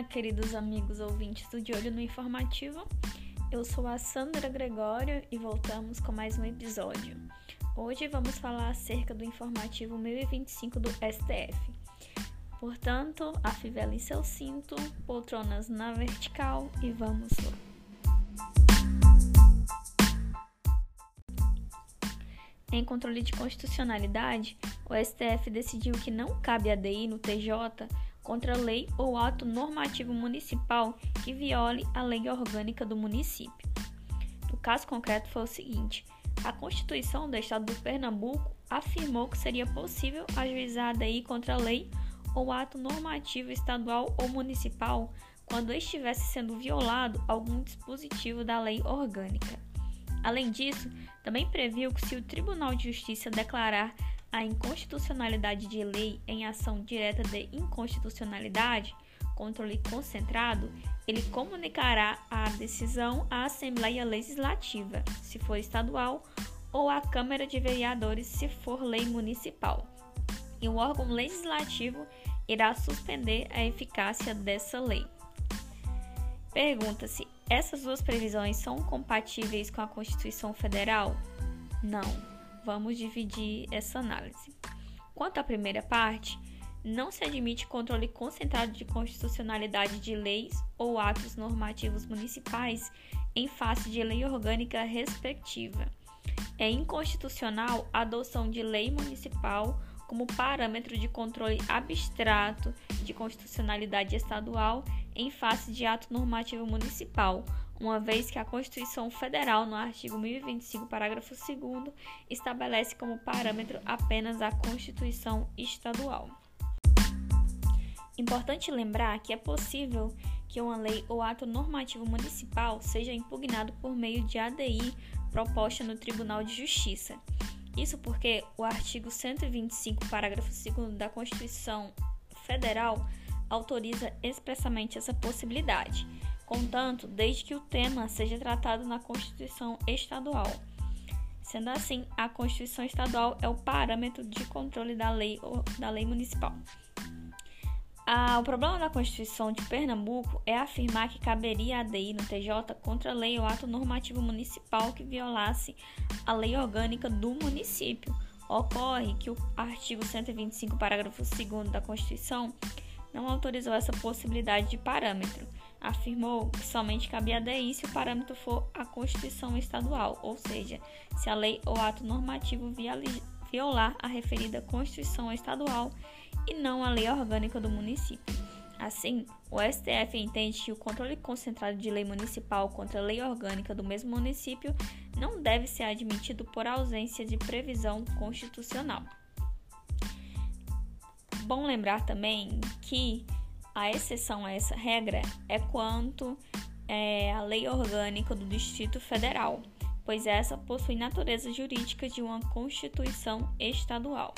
Olá, queridos amigos ouvintes do De Olho no Informativo. Eu sou a Sandra Gregório e voltamos com mais um episódio. Hoje vamos falar acerca do informativo 1025 do STF. Portanto, afivele seu cinto, poltronas na vertical e vamos lá. Em controle de constitucionalidade, o STF decidiu que não cabe ADI no TJ contra lei ou ato normativo municipal que viole a lei orgânica do município. No caso concreto foi o seguinte: a Constituição do Estado do Pernambuco afirmou que seria possível ajuizar DI contra lei ou ato normativo estadual ou municipal quando estivesse sendo violado algum dispositivo da lei orgânica. Além disso, também previu que se o Tribunal de Justiça declarar a inconstitucionalidade de lei em ação direta de inconstitucionalidade, controle concentrado, ele comunicará a decisão à Assembleia Legislativa, se for estadual, ou à Câmara de Vereadores, se for lei municipal. E o órgão legislativo irá suspender a eficácia dessa lei. Pergunta-se: essas duas previsões são compatíveis com a Constituição Federal? Não vamos dividir essa análise. Quanto à primeira parte, não se admite controle concentrado de constitucionalidade de leis ou atos normativos municipais em face de lei orgânica respectiva. É inconstitucional a adoção de lei municipal como parâmetro de controle abstrato de constitucionalidade estadual em face de ato normativo municipal, uma vez que a Constituição Federal, no artigo 1025, parágrafo 2, estabelece como parâmetro apenas a Constituição Estadual. Importante lembrar que é possível que uma lei ou ato normativo municipal seja impugnado por meio de ADI proposta no Tribunal de Justiça. Isso porque o artigo 125, parágrafo 2 da Constituição Federal autoriza expressamente essa possibilidade contanto desde que o tema seja tratado na Constituição Estadual. Sendo assim, a Constituição Estadual é o parâmetro de controle da lei da lei municipal. Ah, o problema da Constituição de Pernambuco é afirmar que caberia a ADI no TJ contra a lei ou ato normativo municipal que violasse a lei orgânica do município. Ocorre que o artigo 125, parágrafo 2 da Constituição não autorizou essa possibilidade de parâmetro afirmou que somente cabia a se o parâmetro for a Constituição Estadual, ou seja, se a lei ou ato normativo violar a referida Constituição Estadual e não a lei orgânica do município. Assim, o STF entende que o controle concentrado de lei municipal contra a lei orgânica do mesmo município não deve ser admitido por ausência de previsão constitucional. Bom lembrar também que a exceção a essa regra é quanto é, a lei orgânica do Distrito Federal, pois essa possui natureza jurídica de uma Constituição estadual.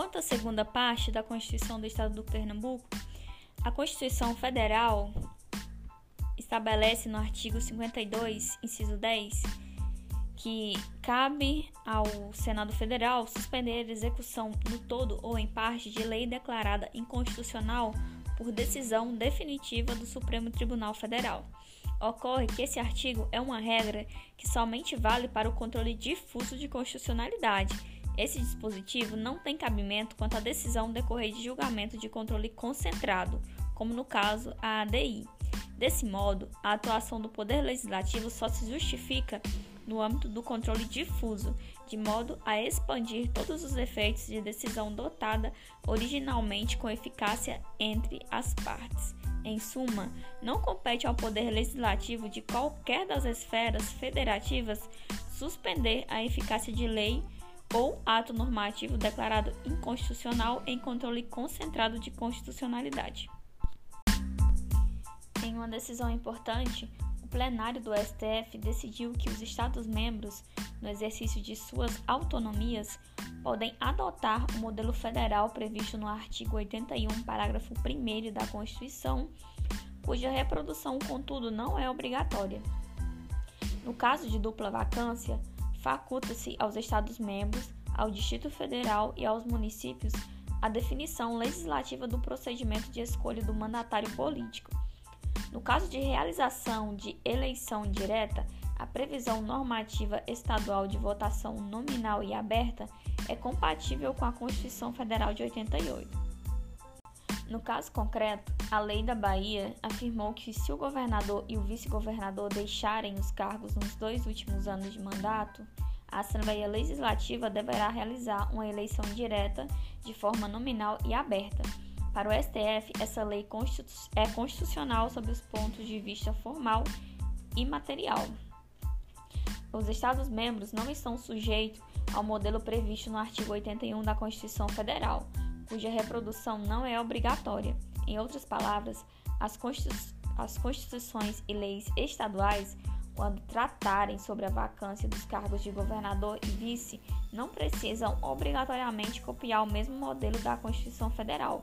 Quanto à segunda parte da Constituição do Estado do Pernambuco, a Constituição Federal estabelece no artigo 52, inciso 10, que cabe ao Senado Federal suspender a execução no todo ou em parte de lei declarada inconstitucional por decisão definitiva do Supremo Tribunal Federal. Ocorre que esse artigo é uma regra que somente vale para o controle difuso de constitucionalidade. Esse dispositivo não tem cabimento quanto à decisão decorrer de julgamento de controle concentrado, como no caso a ADI. Desse modo, a atuação do Poder Legislativo só se justifica no âmbito do controle difuso, de modo a expandir todos os efeitos de decisão dotada originalmente com eficácia entre as partes. Em suma, não compete ao Poder Legislativo de qualquer das esferas federativas suspender a eficácia de lei ou ato normativo declarado inconstitucional em controle concentrado de constitucionalidade. Em uma decisão importante, plenário do STF decidiu que os Estados-membros, no exercício de suas autonomias, podem adotar o modelo federal previsto no artigo 81, parágrafo 1 da Constituição, cuja reprodução, contudo, não é obrigatória. No caso de dupla vacância, faculta-se aos Estados-membros, ao Distrito Federal e aos municípios a definição legislativa do procedimento de escolha do mandatário político. No caso de realização de eleição direta, a previsão normativa estadual de votação nominal e aberta é compatível com a Constituição Federal de 88. No caso concreto, a lei da Bahia afirmou que se o governador e o vice-governador deixarem os cargos nos dois últimos anos de mandato, a Assembleia Legislativa deverá realizar uma eleição direta de forma nominal e aberta. Para o STF, essa lei é constitucional sob os pontos de vista formal e material. Os Estados-membros não estão sujeitos ao modelo previsto no artigo 81 da Constituição Federal, cuja reprodução não é obrigatória. Em outras palavras, as, as constituições e leis estaduais, quando tratarem sobre a vacância dos cargos de governador e vice, não precisam obrigatoriamente copiar o mesmo modelo da Constituição Federal,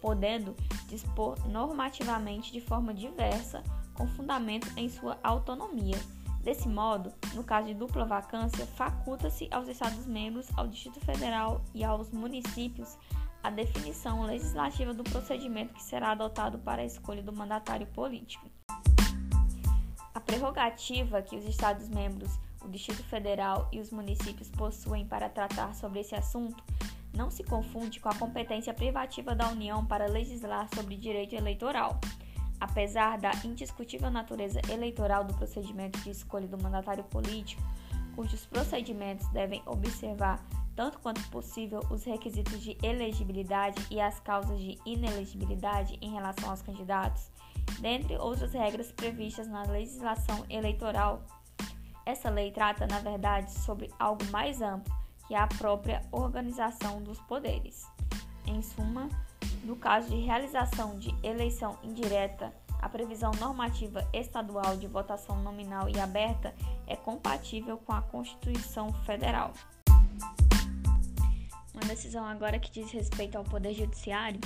podendo dispor normativamente de forma diversa, com fundamento em sua autonomia. Desse modo, no caso de dupla vacância, faculta-se aos Estados-membros, ao Distrito Federal e aos municípios a definição legislativa do procedimento que será adotado para a escolha do mandatário político. A prerrogativa que os Estados-membros, o Distrito Federal e os municípios possuem para tratar sobre esse assunto não se confunde com a competência privativa da União para legislar sobre direito eleitoral. Apesar da indiscutível natureza eleitoral do procedimento de escolha do mandatário político, cujos procedimentos devem observar tanto quanto possível, os requisitos de elegibilidade e as causas de inelegibilidade em relação aos candidatos, dentre outras regras previstas na legislação eleitoral. Essa lei trata, na verdade, sobre algo mais amplo, que é a própria organização dos poderes. Em suma, no caso de realização de eleição indireta, a previsão normativa estadual de votação nominal e aberta é compatível com a Constituição Federal. Uma decisão agora que diz respeito ao Poder Judiciário.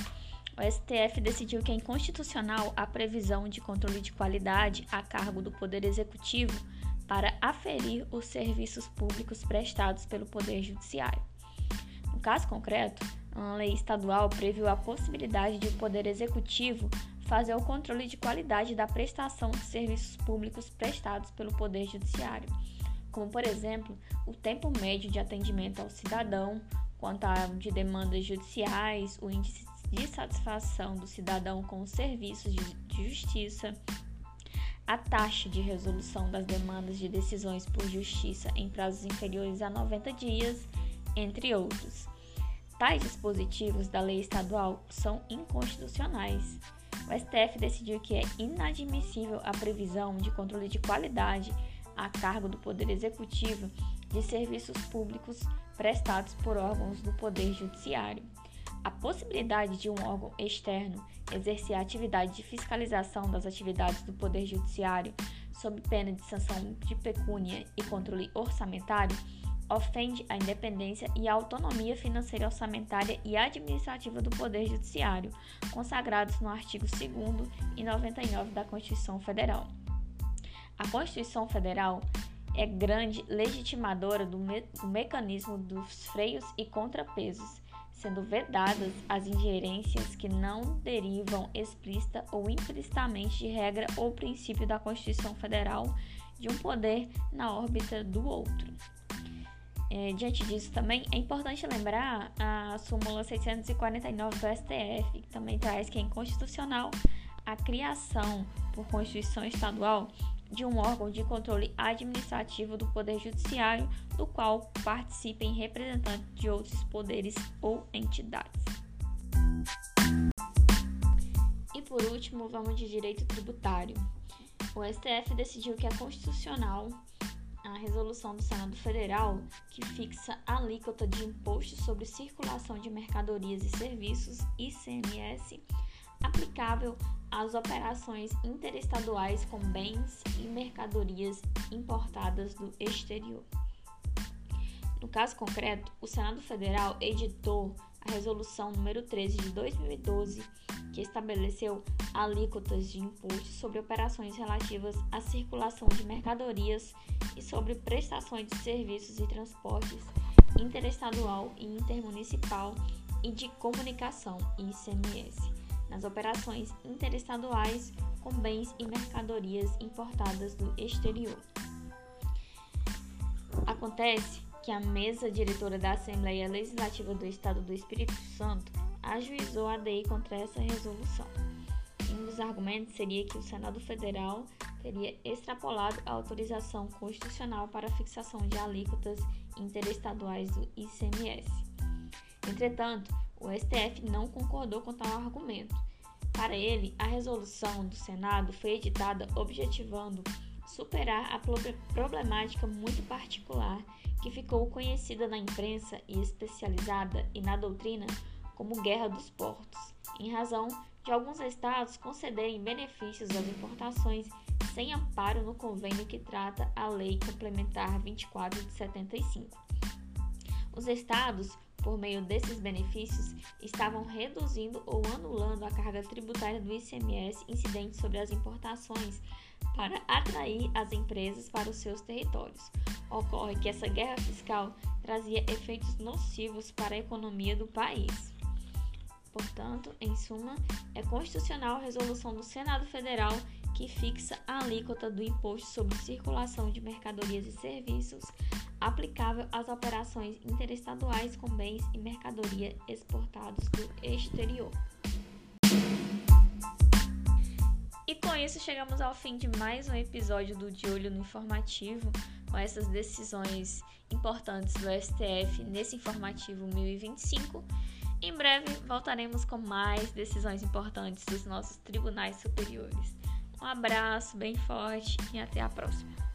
O STF decidiu que é inconstitucional a previsão de controle de qualidade a cargo do Poder Executivo para aferir os serviços públicos prestados pelo Poder Judiciário. No caso concreto, uma lei estadual previu a possibilidade de o Poder Executivo fazer o controle de qualidade da prestação de serviços públicos prestados pelo Poder Judiciário, como, por exemplo, o tempo médio de atendimento ao cidadão, quanto a de demandas judiciais, o índice de satisfação do cidadão com os serviços de justiça, a taxa de resolução das demandas de decisões por justiça em prazos inferiores a 90 dias, entre outros. Tais dispositivos da lei estadual são inconstitucionais. O STF decidiu que é inadmissível a previsão de controle de qualidade a cargo do Poder Executivo de serviços públicos prestados por órgãos do Poder Judiciário. A possibilidade de um órgão externo exercer a atividade de fiscalização das atividades do Poder Judiciário sob pena de sanção de pecúnia e controle orçamentário ofende a independência e a autonomia financeira orçamentária e administrativa do Poder Judiciário, consagrados no artigo 2 e 99 da Constituição Federal. A Constituição Federal é grande legitimadora do, me do mecanismo dos freios e contrapesos, sendo vedadas as ingerências que não derivam explícita ou implicitamente de regra ou princípio da Constituição Federal de um poder na órbita do outro. É, diante disso, também é importante lembrar a súmula 649 do STF, que também traz que é inconstitucional a criação por Constituição Estadual de um órgão de controle administrativo do Poder Judiciário, do qual participem representantes de outros poderes ou entidades. E por último, vamos de direito tributário. O STF decidiu que é constitucional a resolução do Senado Federal que fixa a alíquota de imposto sobre circulação de mercadorias e serviços, ICMS, aplicável às operações interestaduais com bens e mercadorias importadas do exterior. No caso concreto, o Senado Federal editou a Resolução número 13 de 2012, que estabeleceu alíquotas de imposto sobre operações relativas à circulação de mercadorias e sobre prestações de serviços e transportes interestadual e intermunicipal e de Comunicação, ICMS, nas operações interestaduais com bens e mercadorias importadas do exterior. Acontece que a mesa diretora da Assembleia Legislativa do Estado do Espírito Santo ajuizou a DEI contra essa resolução. Um dos argumentos seria que o Senado Federal teria extrapolado a autorização constitucional para a fixação de alíquotas interestaduais do ICMS. Entretanto, o STF não concordou com tal argumento. Para ele, a resolução do Senado foi editada objetivando superar a problemática muito particular que ficou conhecida na imprensa e especializada e na doutrina como Guerra dos Portos, em razão de alguns estados concederem benefícios às importações sem amparo no convênio que trata a Lei Complementar 24 de 75. Os estados, por meio desses benefícios, estavam reduzindo ou anulando a carga tributária do ICMS incidente sobre as importações para atrair as empresas para os seus territórios. Ocorre que essa guerra fiscal trazia efeitos nocivos para a economia do país. Portanto, em suma, é constitucional a resolução do Senado Federal que fixa a alíquota do imposto sobre circulação de mercadorias e serviços aplicável às operações interestaduais com bens e mercadoria exportados do exterior. E com isso chegamos ao fim de mais um episódio do De Olho no Informativo, com essas decisões importantes do STF nesse informativo 1025. Em breve voltaremos com mais decisões importantes dos nossos tribunais superiores. Um abraço bem forte e até a próxima.